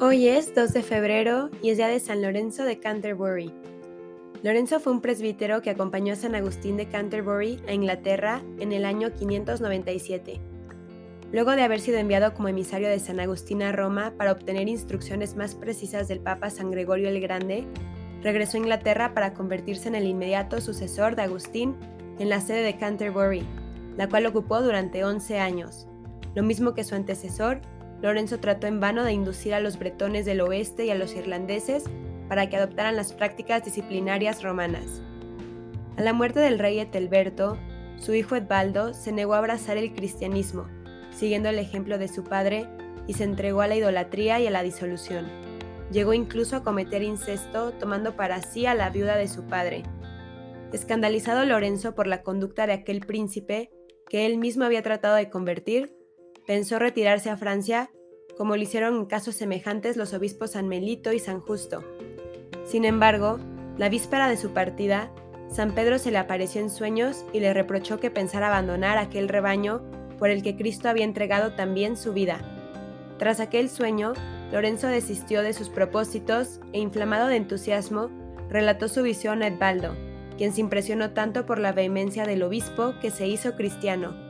Hoy es 2 de febrero y es día de San Lorenzo de Canterbury. Lorenzo fue un presbítero que acompañó a San Agustín de Canterbury a Inglaterra en el año 597. Luego de haber sido enviado como emisario de San Agustín a Roma para obtener instrucciones más precisas del Papa San Gregorio el Grande, regresó a Inglaterra para convertirse en el inmediato sucesor de Agustín en la sede de Canterbury, la cual ocupó durante 11 años, lo mismo que su antecesor Lorenzo trató en vano de inducir a los bretones del oeste y a los irlandeses para que adoptaran las prácticas disciplinarias romanas. A la muerte del rey Etelberto, su hijo Edbaldo se negó a abrazar el cristianismo, siguiendo el ejemplo de su padre, y se entregó a la idolatría y a la disolución. Llegó incluso a cometer incesto, tomando para sí a la viuda de su padre. Escandalizado Lorenzo por la conducta de aquel príncipe, que él mismo había tratado de convertir, pensó retirarse a Francia, como lo hicieron en casos semejantes los obispos San Melito y San Justo. Sin embargo, la víspera de su partida, San Pedro se le apareció en sueños y le reprochó que pensara abandonar aquel rebaño por el que Cristo había entregado también su vida. Tras aquel sueño, Lorenzo desistió de sus propósitos e, inflamado de entusiasmo, relató su visión a Edbaldo, quien se impresionó tanto por la vehemencia del obispo que se hizo cristiano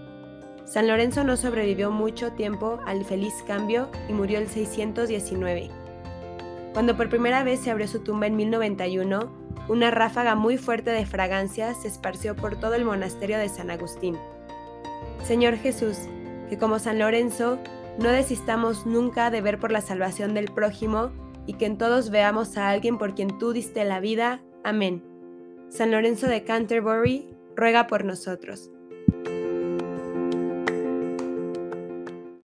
San Lorenzo no sobrevivió mucho tiempo al feliz cambio y murió el 619. Cuando por primera vez se abrió su tumba en 1091, una ráfaga muy fuerte de fragancia se esparció por todo el monasterio de San Agustín. Señor Jesús, que como San Lorenzo no desistamos nunca de ver por la salvación del prójimo y que en todos veamos a alguien por quien tú diste la vida. Amén. San Lorenzo de Canterbury, ruega por nosotros.